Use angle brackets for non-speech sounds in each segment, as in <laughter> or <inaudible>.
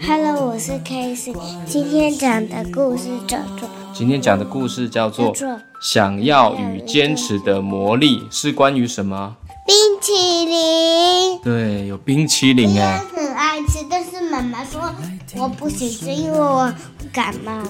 Hello，我是 Casey，今天讲的故事叫做。今天讲的故事叫做《想要与坚持的魔力》，是关于什么？冰淇淋。对，有冰淇淋哎。我很爱吃，但是妈妈说我不行吃，因为我感冒。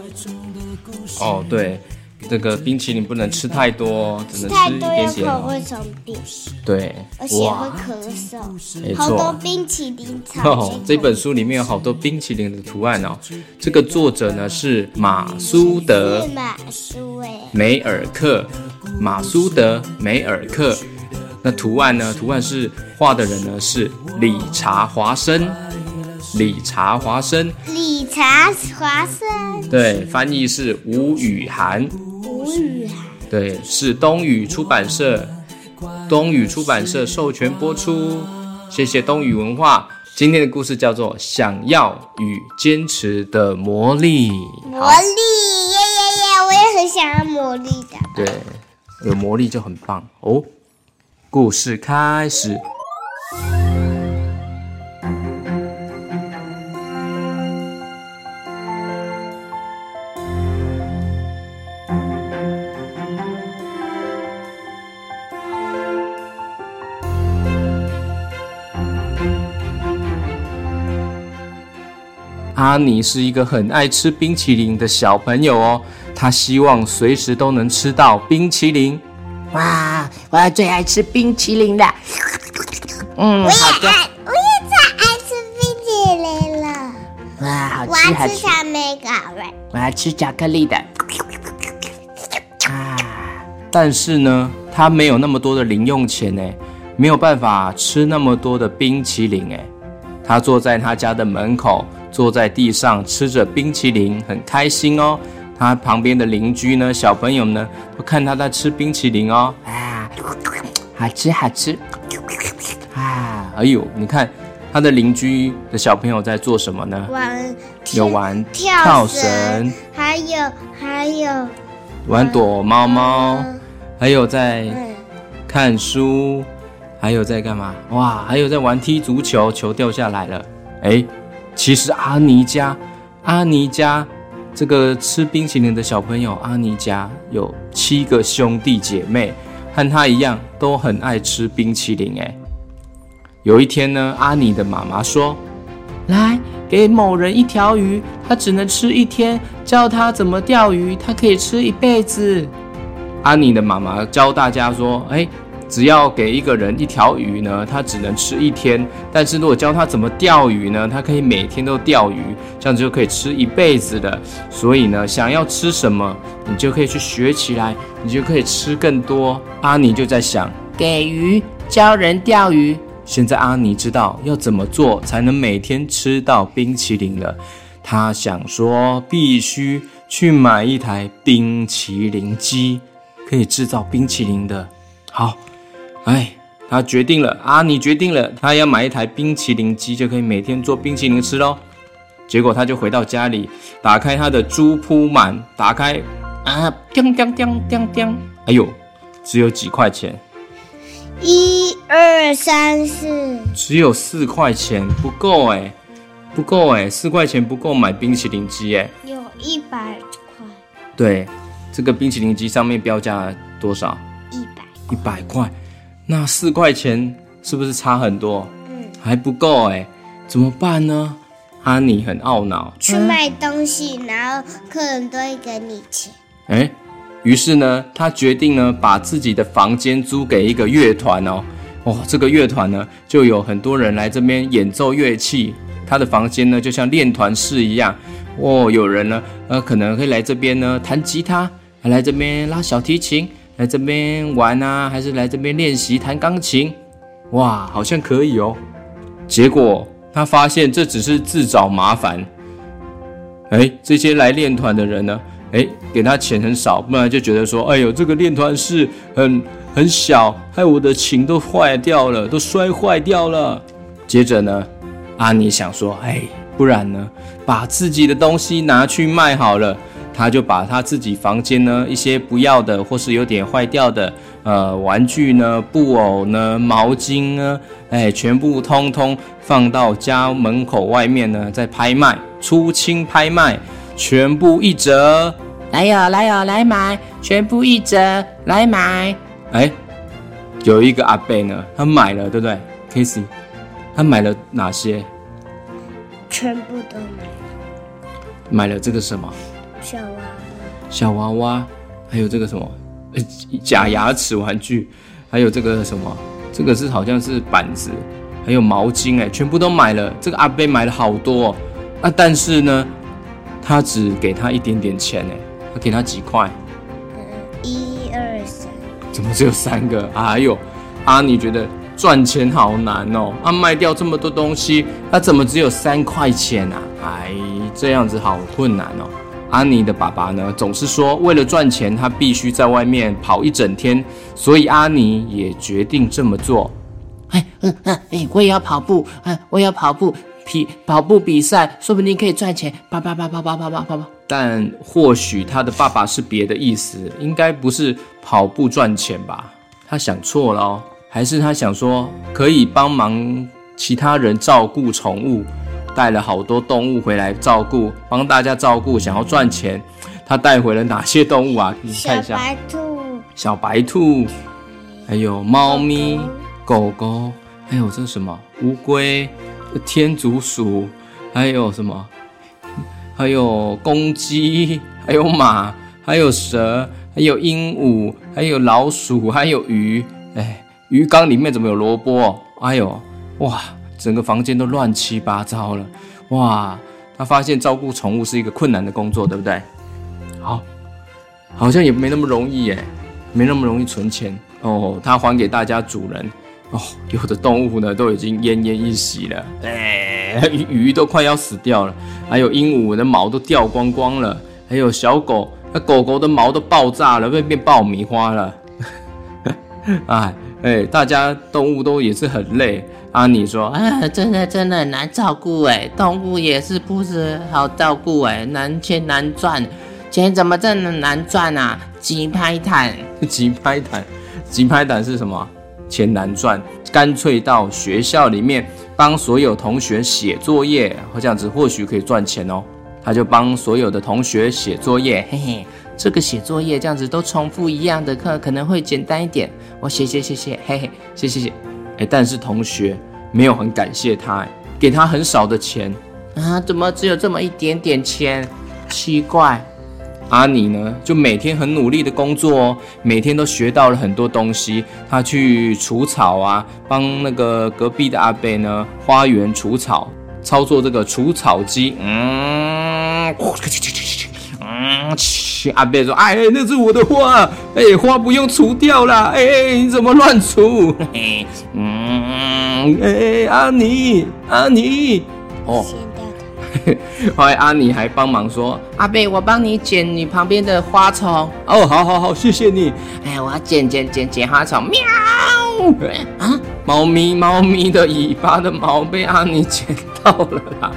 哦，对。这个冰淇淋不能吃太多，只能吃一点点。口会生病。对，而且会咳嗽。没错。好多冰淇淋哦，这本书里面有好多冰淇淋的图案哦。这个作者呢是马苏德。马苏诶。梅尔克，马苏德梅尔克。那图案呢？图案是画的人呢是理查华生。理查华生。理查华生。对，翻译是吴雨涵。对，是东雨出版社，东雨出版社授权播出，谢谢东雨文化。今天的故事叫做《想要与坚持的魔力》。魔力耶耶耶！我也很想要魔力的。对，有魔力就很棒哦。故事开始。阿尼是一个很爱吃冰淇淋的小朋友哦，他希望随时都能吃到冰淇淋。哇，我要最爱吃冰淇淋的。嗯，我也爱。我也最爱吃冰淇淋了。哇，好吃，我要吃。草莓口味。我要吃巧克力的。啊，但是呢，他没有那么多的零用钱呢，没有办法吃那么多的冰淇淋哎。他坐在他家的门口。坐在地上吃着冰淇淋，很开心哦。他旁边的邻居呢，小朋友呢，都看他在吃冰淇淋哦。啊，好吃好吃。啊，哎呦，你看他的邻居的小朋友在做什么呢？玩，有玩跳绳，还有还有玩躲猫猫，还有在看书，还有在干嘛？哇，还有在玩踢足球，球掉下来了。哎。其实阿尼家，阿尼家这个吃冰淇淋的小朋友，阿尼家有七个兄弟姐妹，和他一样都很爱吃冰淇淋。哎，有一天呢，阿尼的妈妈说：“来，给某人一条鱼，他只能吃一天，教他怎么钓鱼，他可以吃一辈子。”阿尼的妈妈教大家说：“哎。”只要给一个人一条鱼呢，他只能吃一天；但是如果教他怎么钓鱼呢，他可以每天都钓鱼，这样子就可以吃一辈子的。所以呢，想要吃什么，你就可以去学起来，你就可以吃更多。阿尼就在想，给鱼教人钓鱼。现在阿尼知道要怎么做才能每天吃到冰淇淋了。他想说，必须去买一台冰淇淋机，可以制造冰淇淋的。好。哎，他决定了，啊，你决定了，他要买一台冰淇淋机，就可以每天做冰淇淋吃喽。结果他就回到家里，打开他的猪铺满，打开啊，叮叮叮叮叮，哎呦，只有几块钱，一二三四，只有四块钱，不够哎，不够哎，四块钱不够买冰淇淋机哎，有一百块，对，这个冰淇淋机上面标价多少？一百，一百块。那四块钱是不是差很多？嗯，还不够哎，怎么办呢？哈尼很懊恼。去卖东西，然后客人都会给你钱。哎，于是呢，他决定呢，把自己的房间租给一个乐团哦。哦，这个乐团呢，就有很多人来这边演奏乐器。他的房间呢，就像练团室一样。哦，有人呢，呃，可能会来这边呢弹吉他，还来这边拉小提琴。来这边玩啊，还是来这边练习弹钢琴？哇，好像可以哦。结果他发现这只是自找麻烦。哎，这些来练团的人呢？哎，给他钱很少，不然就觉得说，哎呦，这个练团室很很小，害我的琴都坏掉了，都摔坏掉了。接着呢，阿尼想说，哎，不然呢，把自己的东西拿去卖好了。他就把他自己房间呢一些不要的或是有点坏掉的呃玩具呢、布偶呢、毛巾呢，哎，全部通通放到家门口外面呢，在拍卖，出清拍卖，全部一折，来哟来哟来买，全部一折来买。哎，有一个阿贝呢，他买了，对不对？Casey，他买了哪些？全部都买了。买了这个什么？小娃娃，小娃娃，还有这个什么，呃，假牙齿玩具，还有这个什么，这个是好像是板子，还有毛巾，哎，全部都买了。这个阿贝买了好多，啊，但是呢，他只给他一点点钱，哎，他给他几块？嗯，一二三。怎么只有三个？啊，还有，啊，你觉得赚钱好难哦？啊，卖掉这么多东西，他怎么只有三块钱啊？哎，这样子好困难哦。阿尼的爸爸呢，总是说为了赚钱，他必须在外面跑一整天，所以阿尼也决定这么做。哎，嗯嗯，哎，我也要跑步，哎，我也要跑步，比跑步比赛，说不定可以赚钱。跑跑跑跑跑跑跑跑。但或许他的爸爸是别的意思，应该不是跑步赚钱吧？他想错了哦，还是他想说可以帮忙其他人照顾宠物？带了好多动物回来照顾，帮大家照顾，想要赚钱。他带回了哪些动物啊？你看一下。小白兔，小白兔，还有猫咪、狗狗，还有这什么乌龟、天竺鼠，还有什么？还有公鸡，还有马，还有蛇，还有鹦鹉，还有老鼠，还有鱼。哎，鱼缸里面怎么有萝卜？哎呦，哇！整个房间都乱七八糟了，哇！他发现照顾宠物是一个困难的工作，对不对？好，好像也没那么容易耶，没那么容易存钱哦。他还给大家主人哦，有的动物呢都已经奄奄一息了，哎，鱼都快要死掉了，还有鹦鹉的毛都掉光光了，还有小狗，那狗狗的毛都爆炸了，变变爆米花了，<laughs> 哎哎，大家动物都也是很累。阿尼说：“啊，真的真的很难照顾哎，动物也是不是好照顾哎，难钱难赚，钱怎么这么难赚啊？急拍弹，<laughs> 急拍弹，急拍弹是什么？钱难赚，干脆到学校里面帮所有同学写作业，这样子或许可以赚钱哦。他就帮所有的同学写作业，<laughs> 嘿嘿，这个写作业这样子都重复一样的课，可能会简单一点。我写写写写，嘿嘿，写写写。”哎，但是同学没有很感谢他，给他很少的钱啊？怎么只有这么一点点钱？奇怪。阿尼呢，就每天很努力的工作哦，每天都学到了很多东西。他去除草啊，帮那个隔壁的阿贝呢，花园除草，操作这个除草机。嗯。嗯，阿贝说：“哎，那是我的花，哎，花不用除掉啦，哎，你怎么乱除？嘿嘿，嗯，哎，阿尼，阿尼，哦，<laughs> 后来阿尼还帮忙说：阿贝，我帮你剪你旁边的花丛。哦，好好好，谢谢你。哎，我要剪剪剪剪花丛。喵，啊，猫咪猫咪的尾巴的毛被阿尼剪到了啦。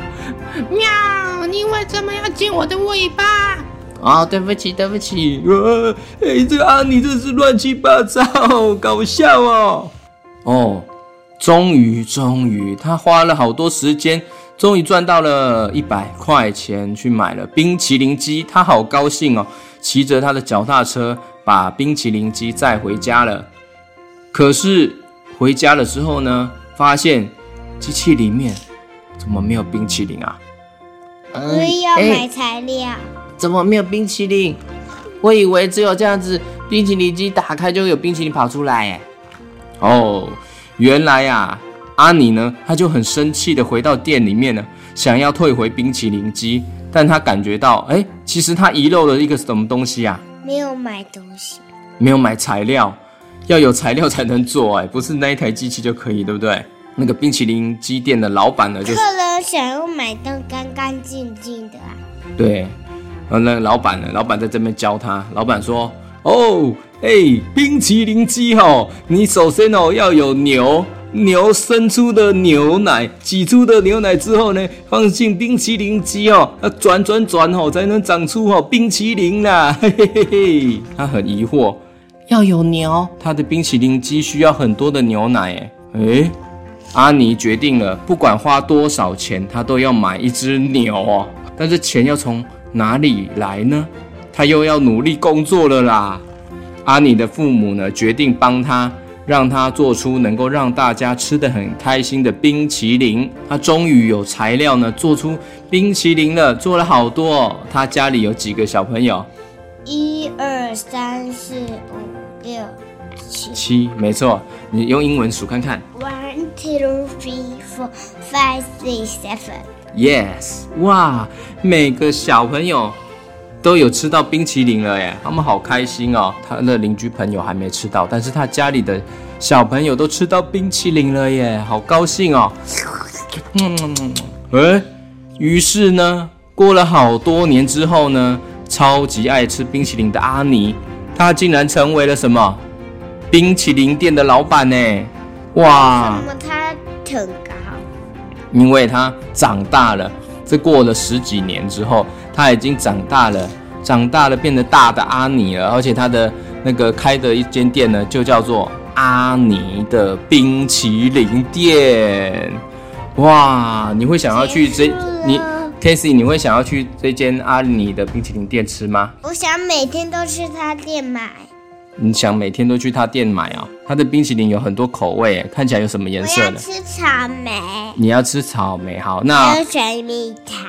喵，你为什么要剪我的尾巴？哦，对不起，对不起，呃，哎，这个阿尼真是乱七八糟，搞笑哦。哦，终于，终于，他花了好多时间，终于赚到了一百块钱，去买了冰淇淋机，他好高兴哦，骑着他的脚踏车把冰淇淋机载回家了。可是回家了之后呢，发现机器里面怎么没有冰淇淋啊？我也要买材料。怎么没有冰淇淋？我以为只有这样子，冰淇淋机打开就有冰淇淋跑出来。哎，哦，原来呀、啊，阿尼呢，他就很生气的回到店里面呢，想要退回冰淇淋机，但他感觉到，哎，其实他遗漏了一个什么东西啊？没有买东西。没有买材料，要有材料才能做，哎，不是那一台机器就可以，对不对？那个冰淇淋机店的老板呢，就是客人想要买到干干净净的啊。对，然后那个老板呢，老板在这边教他，老板说：“哦，哎，冰淇淋机哦，你首先哦要有牛。”牛生出的牛奶，挤出的牛奶之后呢，放进冰淇淋机哦，要转转转哦，才能长出哦冰淇淋啦。嘿嘿嘿嘿，他很疑惑，要有牛，他的冰淇淋机需要很多的牛奶诶。诶，阿尼决定了，不管花多少钱，他都要买一只牛哦。但是钱要从哪里来呢？他又要努力工作了啦。阿尼的父母呢，决定帮他。让他做出能够让大家吃得很开心的冰淇淋。他终于有材料呢，做出冰淇淋了，做了好多哦。他家里有几个小朋友？一二三四五六七。七，没错。你用英文数看看。One, two, three, four, five, six, seven. Yes，哇，每个小朋友。都有吃到冰淇淋了耶，他们好开心哦。他的邻居朋友还没吃到，但是他家里的小朋友都吃到冰淇淋了耶，好高兴哦。嗯嗯嗯。哎，于是呢，过了好多年之后呢，超级爱吃冰淇淋的阿尼，他竟然成为了什么？冰淇淋店的老板呢？哇！为什么他很高？因为他长大了。这过了十几年之后。他已经长大了，长大了变得大的阿尼了，而且他的那个开的一间店呢，就叫做阿尼的冰淇淋店。哇，你会想要去这？你 Casey，你会想要去这间阿尼的冰淇淋店吃吗？我想每天都去他店买。你想每天都去他店买啊？他的冰淇淋有很多口味，看起来有什么颜色的？我要吃草莓。你要吃草莓？好，那还有水蜜桃。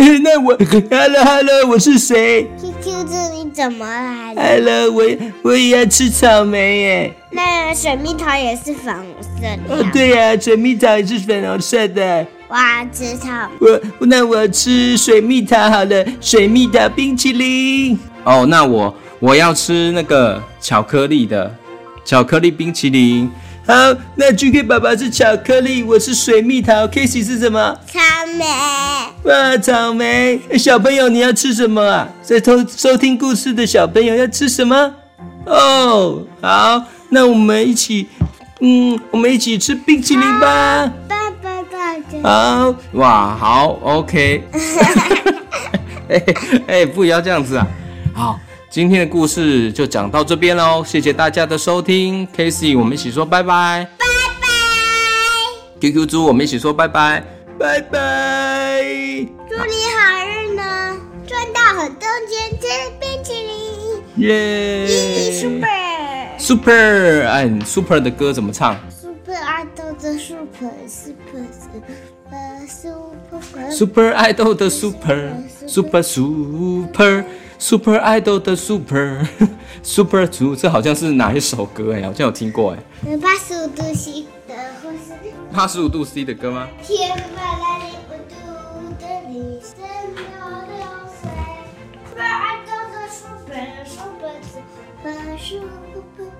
<laughs> 那我，<laughs> Hello Hello，我是谁？QQ 这你怎么来了？Hello，我我也要吃草莓耶。那水蜜桃也是粉红色的。哦，对呀，水蜜桃也是粉红色的。我要吃草莓。我那我吃水蜜桃好了，水蜜桃冰淇淋。哦，那我我要吃那个巧克力的巧克力冰淇淋。好，那 GK 爸爸是巧克力，我是水蜜桃，Casey 是什么？草莓。哇，草莓！小朋友，你要吃什么啊？在偷收听故事的小朋友要吃什么？哦，好，那我们一起，嗯，我们一起吃冰淇淋吧。爸爸爸爸。好，哇，好，OK。<laughs> 哎哎，不要这样子啊！好。今天的故事就讲到这边喽，谢谢大家的收听。Casey，我们一起说拜拜。拜拜。QQ 猪，我们一起说拜拜。拜拜。祝你好运呢，赚到很多钱吃冰淇淋。耶。Super。Super，哎，Super 的歌怎么唱？Super Idol 的 Super，Super Super Super Idol 的 Super，Super Super。Idol 的 Super <laughs> Super 猪，这好像是哪一首歌哎？好像有听过哎。八十五度 C 的，或是八十五度 C 的歌吗？天把那里不读的你身后流水。Super Idol 的 Super Super Super Super。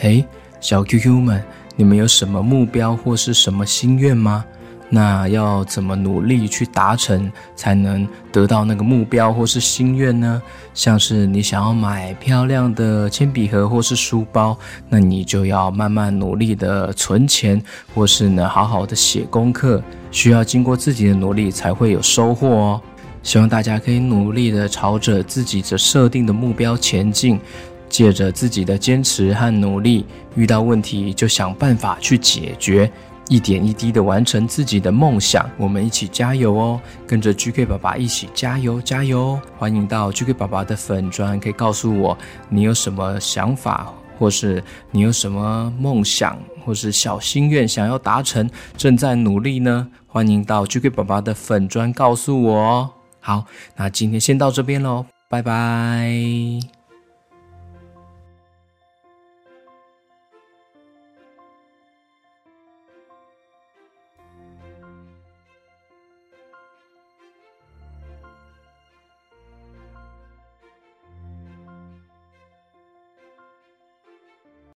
哎，小 QQ 们，你们有什么目标或是什么心愿吗？那要怎么努力去达成，才能得到那个目标或是心愿呢？像是你想要买漂亮的铅笔盒或是书包，那你就要慢慢努力的存钱，或是呢好好的写功课，需要经过自己的努力才会有收获哦。希望大家可以努力的朝着自己的设定的目标前进，借着自己的坚持和努力，遇到问题就想办法去解决。一点一滴的完成自己的梦想，我们一起加油哦！跟着 GK 爸爸一起加油加油！欢迎到 GK 爸爸的粉砖，可以告诉我你有什么想法，或是你有什么梦想，或是小心愿想要达成，正在努力呢？欢迎到 GK 爸爸的粉砖告诉我哦。好，那今天先到这边喽，拜拜。